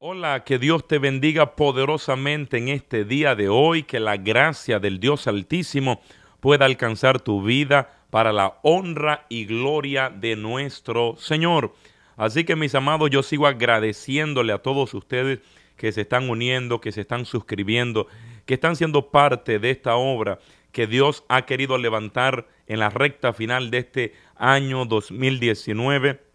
Hola, que Dios te bendiga poderosamente en este día de hoy, que la gracia del Dios Altísimo pueda alcanzar tu vida para la honra y gloria de nuestro Señor. Así que mis amados, yo sigo agradeciéndole a todos ustedes que se están uniendo, que se están suscribiendo, que están siendo parte de esta obra que Dios ha querido levantar en la recta final de este año 2019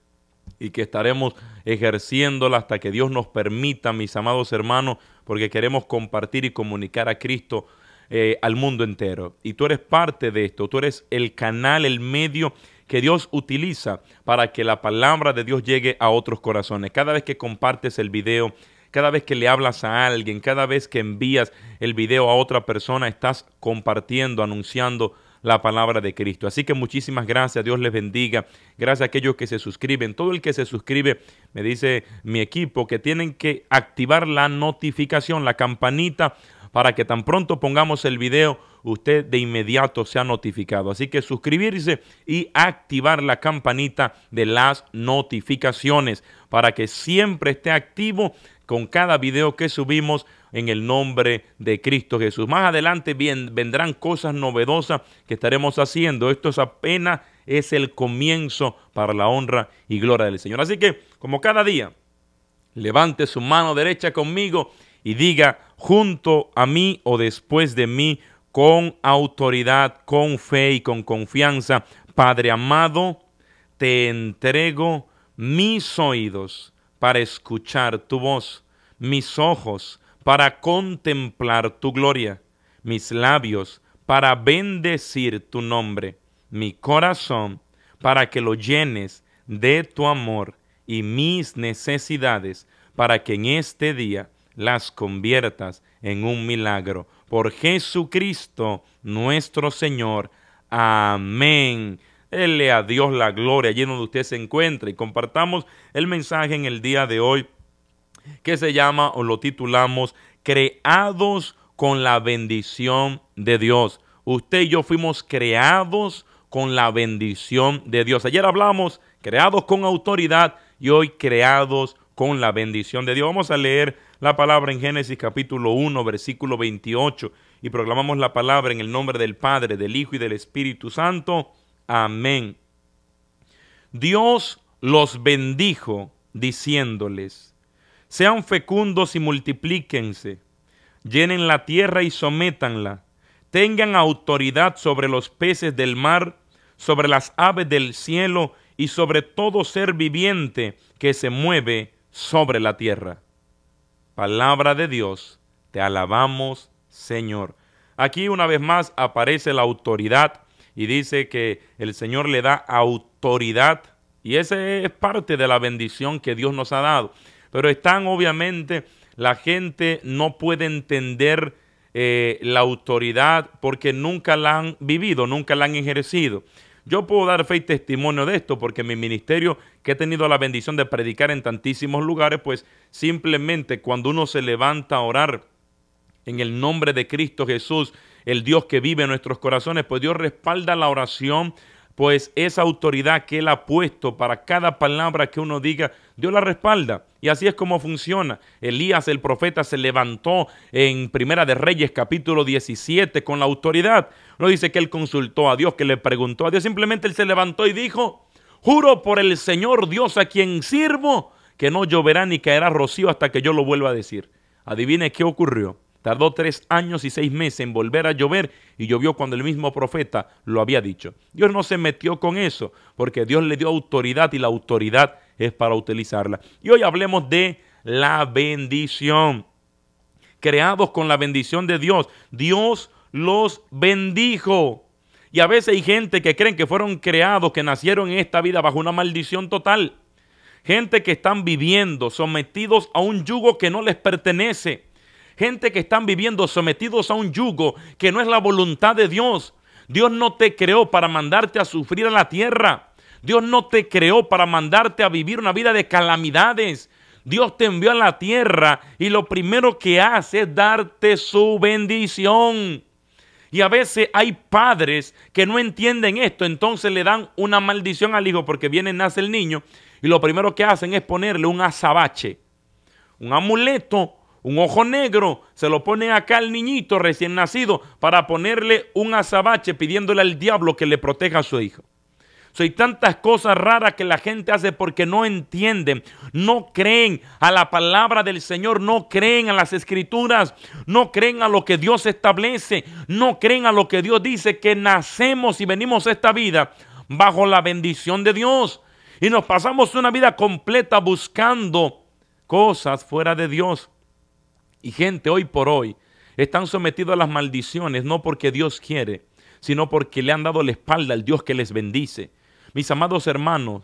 y que estaremos ejerciéndola hasta que Dios nos permita, mis amados hermanos, porque queremos compartir y comunicar a Cristo eh, al mundo entero. Y tú eres parte de esto, tú eres el canal, el medio que Dios utiliza para que la palabra de Dios llegue a otros corazones. Cada vez que compartes el video, cada vez que le hablas a alguien, cada vez que envías el video a otra persona, estás compartiendo, anunciando la palabra de Cristo. Así que muchísimas gracias, Dios les bendiga. Gracias a aquellos que se suscriben. Todo el que se suscribe, me dice mi equipo, que tienen que activar la notificación, la campanita, para que tan pronto pongamos el video, usted de inmediato sea notificado. Así que suscribirse y activar la campanita de las notificaciones para que siempre esté activo con cada video que subimos en el nombre de Cristo Jesús. Más adelante bien, vendrán cosas novedosas que estaremos haciendo. Esto es apenas es el comienzo para la honra y gloria del Señor. Así que, como cada día, levante su mano derecha conmigo y diga junto a mí o después de mí con autoridad, con fe y con confianza, Padre amado, te entrego mis oídos para escuchar tu voz, mis ojos para contemplar tu gloria, mis labios para bendecir tu nombre, mi corazón para que lo llenes de tu amor y mis necesidades para que en este día las conviertas en un milagro. Por Jesucristo nuestro Señor. Amén. Dele a Dios la gloria allí donde usted se encuentra y compartamos el mensaje en el día de hoy que se llama o lo titulamos Creados con la bendición de Dios. Usted y yo fuimos creados con la bendición de Dios. Ayer hablamos creados con autoridad y hoy creados con la bendición de Dios. Vamos a leer la palabra en Génesis capítulo 1, versículo 28 y proclamamos la palabra en el nombre del Padre, del Hijo y del Espíritu Santo. Amén. Dios los bendijo diciéndoles, sean fecundos y multiplíquense, llenen la tierra y sométanla, tengan autoridad sobre los peces del mar, sobre las aves del cielo y sobre todo ser viviente que se mueve sobre la tierra. Palabra de Dios, te alabamos, Señor. Aquí una vez más aparece la autoridad y dice que el Señor le da autoridad y esa es parte de la bendición que Dios nos ha dado pero están obviamente, la gente no puede entender eh, la autoridad porque nunca la han vivido, nunca la han ejercido. Yo puedo dar fe y testimonio de esto porque mi ministerio, que he tenido la bendición de predicar en tantísimos lugares, pues simplemente cuando uno se levanta a orar en el nombre de Cristo Jesús, el Dios que vive en nuestros corazones, pues Dios respalda la oración pues esa autoridad que Él ha puesto para cada palabra que uno diga, Dios la respalda. Y así es como funciona. Elías el profeta se levantó en Primera de Reyes capítulo 17 con la autoridad. No dice que él consultó a Dios, que le preguntó a Dios, simplemente él se levantó y dijo, juro por el Señor Dios a quien sirvo, que no lloverá ni caerá rocío hasta que yo lo vuelva a decir. Adivine qué ocurrió. Tardó tres años y seis meses en volver a llover y llovió cuando el mismo profeta lo había dicho. Dios no se metió con eso porque Dios le dio autoridad y la autoridad es para utilizarla. Y hoy hablemos de la bendición. Creados con la bendición de Dios. Dios los bendijo. Y a veces hay gente que creen que fueron creados, que nacieron en esta vida bajo una maldición total. Gente que están viviendo sometidos a un yugo que no les pertenece gente que están viviendo sometidos a un yugo que no es la voluntad de Dios. Dios no te creó para mandarte a sufrir a la tierra. Dios no te creó para mandarte a vivir una vida de calamidades. Dios te envió a la tierra y lo primero que hace es darte su bendición. Y a veces hay padres que no entienden esto, entonces le dan una maldición al hijo porque viene, nace el niño y lo primero que hacen es ponerle un azabache un amuleto, un ojo negro, se lo ponen acá al niñito recién nacido para ponerle un azabache pidiéndole al diablo que le proteja a su hijo. Hay tantas cosas raras que la gente hace porque no entienden, no creen a la palabra del Señor, no creen a las escrituras, no creen a lo que Dios establece, no creen a lo que Dios dice, que nacemos y venimos a esta vida bajo la bendición de Dios. Y nos pasamos una vida completa buscando cosas fuera de Dios. Y gente hoy por hoy están sometidos a las maldiciones no porque Dios quiere, sino porque le han dado la espalda al Dios que les bendice. Mis amados hermanos,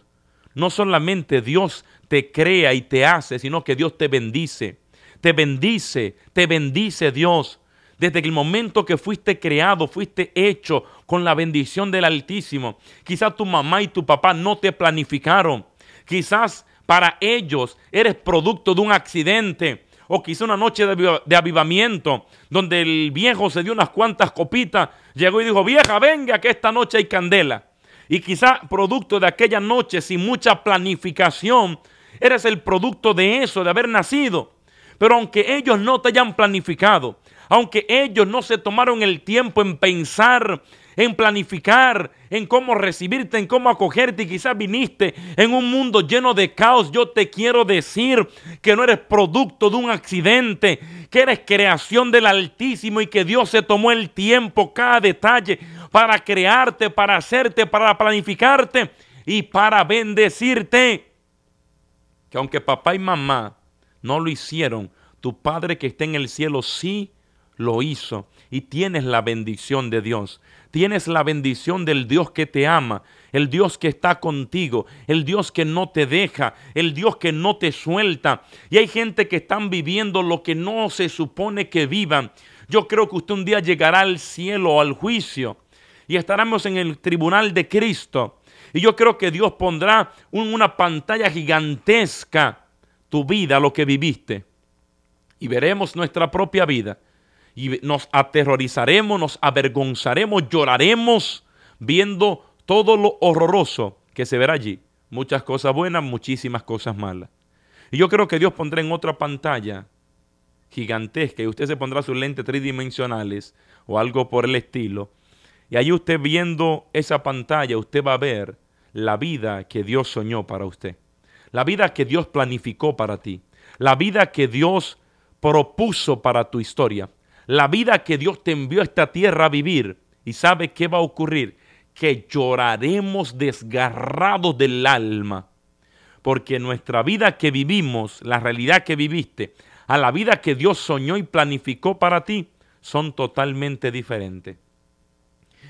no solamente Dios te crea y te hace, sino que Dios te bendice. Te bendice, te bendice Dios. Desde el momento que fuiste creado, fuiste hecho con la bendición del Altísimo. Quizás tu mamá y tu papá no te planificaron. Quizás para ellos eres producto de un accidente o quizá una noche de, avivamiento, donde el viejo se dio unas cuantas copitas, llegó y dijo, vieja, venga que esta noche hay candela y quizá producto de aquella noche sin mucha planificación, eres el producto de eso, de haber nacido. Pero aunque ellos no te hayan planificado, aunque ellos no se tomaron el tiempo en pensar, en planificar, en cómo recibirte, en cómo acogerte y quizás viniste en un mundo lleno de caos, yo te quiero decir que no eres producto de un accidente, que eres creación del Altísimo y que Dios se tomó el tiempo, cada detalle para crearte, para hacerte, para planificarte y para bendecirte. Que aunque papá y mamá no lo hicieron, tu Padre que está en el cielo sí lo hizo y tienes la bendición de Dios. Tienes la bendición del Dios que te ama, el Dios que está contigo, el Dios que no te deja, el Dios que no te suelta. Y hay gente que están viviendo lo que no se supone que vivan. Yo creo que usted un día llegará al cielo al juicio y estaremos en el tribunal de Cristo. Y yo creo que Dios pondrá una pantalla gigantesca tu vida, lo que viviste. Y veremos nuestra propia vida. Y nos aterrorizaremos, nos avergonzaremos, lloraremos viendo todo lo horroroso que se verá allí. Muchas cosas buenas, muchísimas cosas malas. Y yo creo que Dios pondrá en otra pantalla gigantesca y usted se pondrá sus lentes tridimensionales o algo por el estilo y ahí usted viendo esa pantalla, usted va a ver la vida que Dios soñó para usted. La vida que Dios planificó para ti. La vida que Dios propuso para tu historia. La vida que Dios te envió a esta tierra a vivir. ¿Y sabe qué va a ocurrir? Que lloraremos desgarrados del alma. Porque nuestra vida que vivimos, la realidad que viviste, a la vida que Dios soñó y planificó para ti, son totalmente diferentes.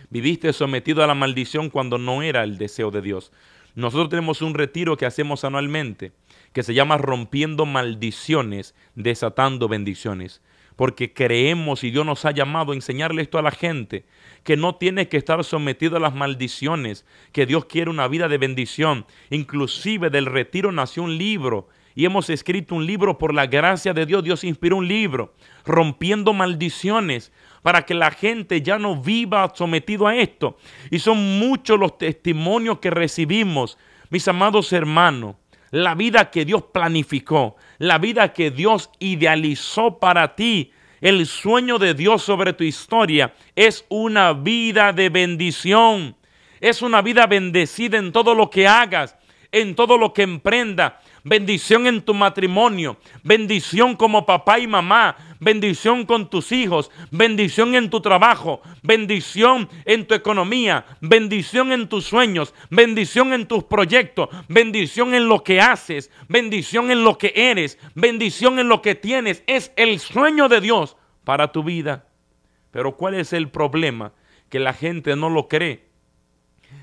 Viviste sometido a la maldición cuando no era el deseo de Dios. Nosotros tenemos un retiro que hacemos anualmente que se llama Rompiendo Maldiciones, Desatando Bendiciones. Porque creemos y Dios nos ha llamado a enseñarle esto a la gente, que no tiene que estar sometido a las maldiciones, que Dios quiere una vida de bendición. Inclusive del retiro nació un libro y hemos escrito un libro por la gracia de Dios. Dios inspiró un libro, Rompiendo Maldiciones, para que la gente ya no viva sometido a esto. Y son muchos los testimonios que recibimos, mis amados hermanos. La vida que Dios planificó, la vida que Dios idealizó para ti, el sueño de Dios sobre tu historia es una vida de bendición. Es una vida bendecida en todo lo que hagas, en todo lo que emprenda, bendición en tu matrimonio, bendición como papá y mamá, bendición con tus hijos, bendición en tu trabajo, bendición en tu economía, bendición en tus sueños, bendición en tus proyectos, bendición en lo que haces, bendición en lo que eres, bendición en lo que tienes. Es el sueño de Dios para tu vida. Pero ¿cuál es el problema? Que la gente no lo cree.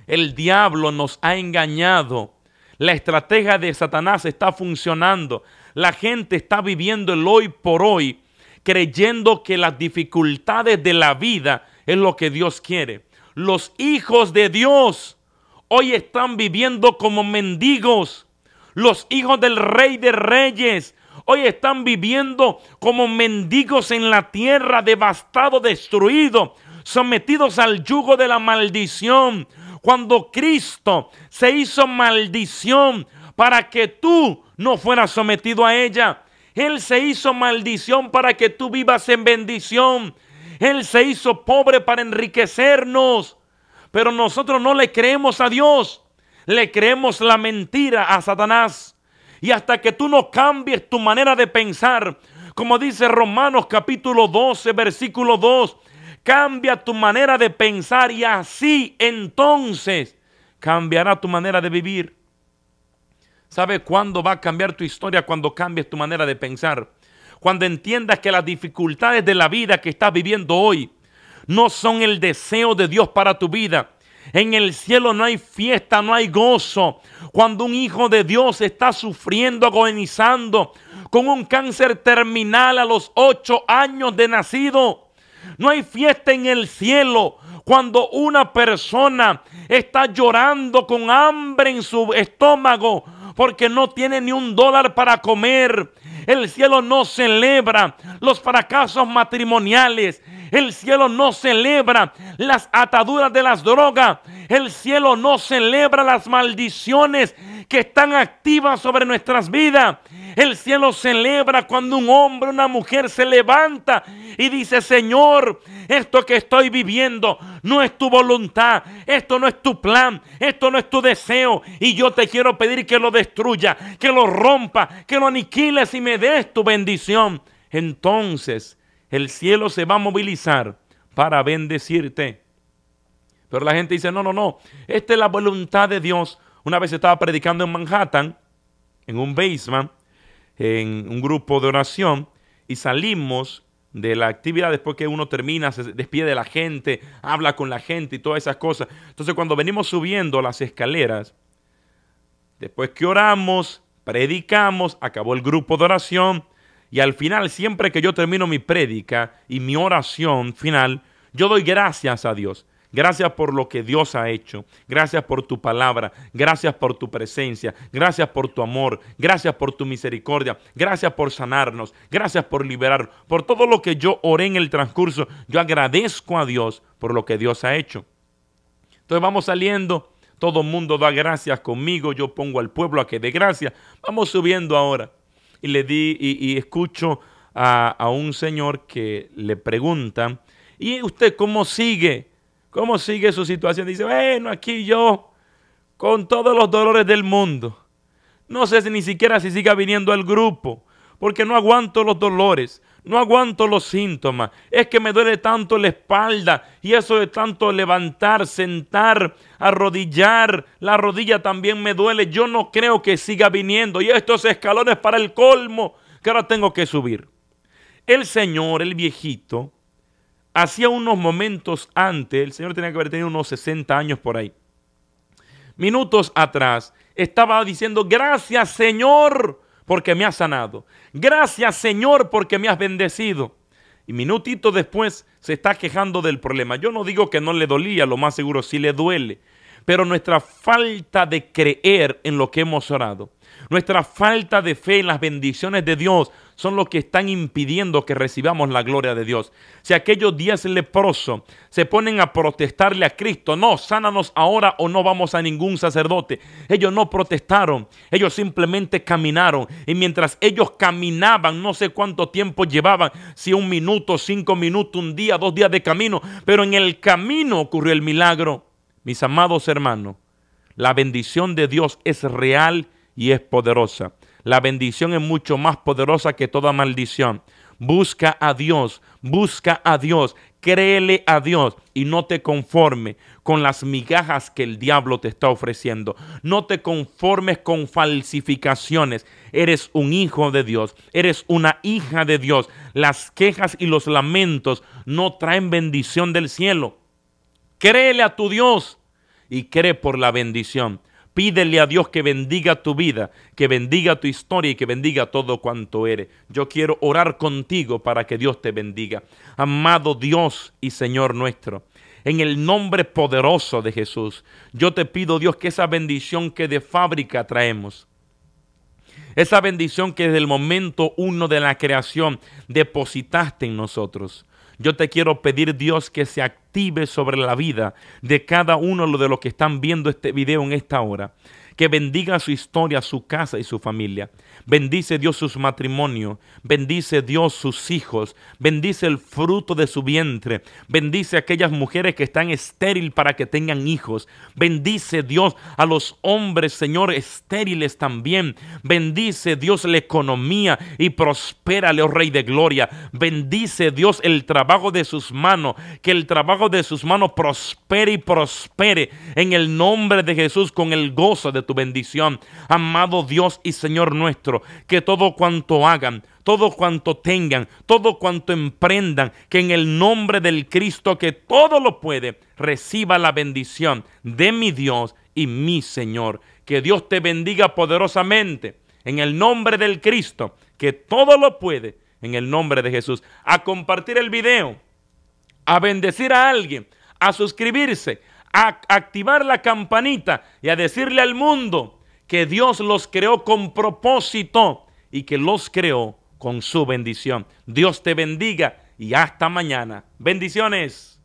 El diablo nos ha engañado la estrategia de Satanás está funcionando. La gente está viviendo el hoy por hoy creyendo que las dificultades de la vida es lo que Dios quiere. Los hijos de Dios hoy están viviendo como mendigos. Los hijos del rey de reyes hoy están viviendo como mendigos en la tierra, devastado, destruido, sometidos al yugo de la maldición cuando Cristo se hizo maldición para que tú no fueras sometido a ella. Él se hizo maldición para que tú vivas en bendición. Él se hizo pobre para enriquecernos. Pero nosotros no le creemos a Dios. Le creemos la mentira a Satanás. Y hasta que tú no cambies tu manera de pensar, como dice Romanos capítulo 12, versículo 2, cambia tu manera de pensar y así entonces cambiará tu manera de vivir. ¿Sabe cuándo va a cambiar tu historia? Cuando cambies tu manera de pensar. Cuando entiendas que las dificultades de la vida que estás viviendo hoy no son el deseo de Dios para tu vida. En el cielo no hay fiesta, no hay gozo. Cuando un hijo de Dios está sufriendo, agonizando con un cáncer terminal a los ocho años de nacido, no hay fiesta en el cielo cuando una persona está llorando con hambre en su estómago porque no tiene ni un dólar para comer. El cielo no celebra los fracasos matrimoniales. El cielo no celebra las ataduras de las drogas. El cielo no celebra las maldiciones que están activas sobre nuestras vidas. El cielo celebra cuando un hombre, una mujer se levanta y dice, Señor, esto que estoy viviendo no es tu voluntad, esto no es tu plan, esto no es tu deseo. Y yo te quiero pedir que lo destruya, que lo rompa, que lo aniquiles y me des tu bendición. Entonces el cielo se va a movilizar para bendecirte. Pero la gente dice, no, no, no, esta es la voluntad de Dios. Una vez estaba predicando en Manhattan, en un basement, en un grupo de oración, y salimos de la actividad después que uno termina, se despide de la gente, habla con la gente y todas esas cosas. Entonces cuando venimos subiendo las escaleras, después que oramos, predicamos, acabó el grupo de oración, y al final, siempre que yo termino mi prédica y mi oración final, yo doy gracias a Dios. Gracias por lo que Dios ha hecho. Gracias por tu palabra. Gracias por tu presencia. Gracias por tu amor. Gracias por tu misericordia. Gracias por sanarnos. Gracias por liberar. Por todo lo que yo oré en el transcurso. Yo agradezco a Dios por lo que Dios ha hecho. Entonces vamos saliendo. Todo el mundo da gracias conmigo. Yo pongo al pueblo a que dé gracias. Vamos subiendo ahora y le di y, escucho a, un señor que le pregunta, ¿y usted cómo sigue? ¿Cómo sigue su situación? Dice, bueno, aquí yo, con todos los dolores del mundo. No sé si ni siquiera si siga viniendo al grupo, porque no aguanto los dolores no aguanto los síntomas, es que me duele tanto la espalda y eso de tanto levantar, sentar, arrodillar, la rodilla también me duele, yo no creo que siga viniendo y estos escalones para el colmo que ahora tengo que subir. El señor, el viejito, hacía unos momentos antes, el señor tenía que haber tenido unos 60 años por ahí, minutos atrás, estaba diciendo, gracias Señor, porque me has sanado. Gracias Señor porque me has bendecido. Y minutito después se está quejando del problema. Yo no digo que no le dolía, lo más seguro sí le duele. Pero nuestra falta de creer en lo que hemos orado, nuestra falta de fe en las bendiciones de Dios son los que están impidiendo que recibamos la gloria de Dios. Si aquellos días leprosos se ponen a protestarle a Cristo, no, sánanos ahora o no vamos a ningún sacerdote. Ellos no protestaron, ellos simplemente caminaron. Y mientras ellos caminaban, no sé cuánto tiempo llevaban, si un minuto, cinco minutos, un día, dos días de camino, pero en el camino ocurrió el milagro. Mis amados hermanos, la bendición de Dios es real y es poderosa. La bendición es mucho más poderosa que toda maldición. Busca a Dios, busca a Dios, créele a Dios y no te conforme con las migajas que el diablo te está ofreciendo. No te conformes con falsificaciones. Eres un hijo de Dios, eres una hija de Dios. Las quejas y los lamentos no traen bendición del cielo. Créele a tu Dios y cree por la bendición. Pídele a Dios que bendiga tu vida, que bendiga tu historia y que bendiga todo cuanto eres. Yo quiero orar contigo para que Dios te bendiga. Amado Dios y Señor nuestro, en el nombre poderoso de Jesús, yo te pido Dios que esa bendición que de fábrica traemos, esa bendición que desde el momento uno de la creación depositaste en nosotros, yo te quiero pedir, Dios, que se active sobre la vida de cada uno de los que están viendo este video en esta hora. que bendiga su historia, su casa y su familia. Bendice Dios sus matrimonios, bendice Dios sus hijos, bendice el fruto de su vientre, bendice a aquellas mujeres que están estéril para que tengan hijos, bendice Dios a los hombres, Señor, estériles también, bendice Dios la economía y prospérale, oh Rey de Gloria, bendice Dios el trabajo de sus manos, que el trabajo de sus manos prospere y prospere en el nombre de Jesús con el gozo de tu bendición. Amado Dios y Señor nuestro, que todo cuanto hagan, todo cuanto tengan, todo cuanto emprendan, que en el nombre del Cristo que todo lo puede, reciba la bendición de mi Dios y mi Señor. Que Dios te bendiga poderosamente en el nombre del Cristo, que todo lo puede, en el nombre de Jesús. A compartir el video, a bendecir a alguien, a suscribirse, a activar la campanita y a decirle al mundo que Dios los creó con propósito y que los creó con su bendición. Dios te bendiga y hasta mañana. Bendiciones.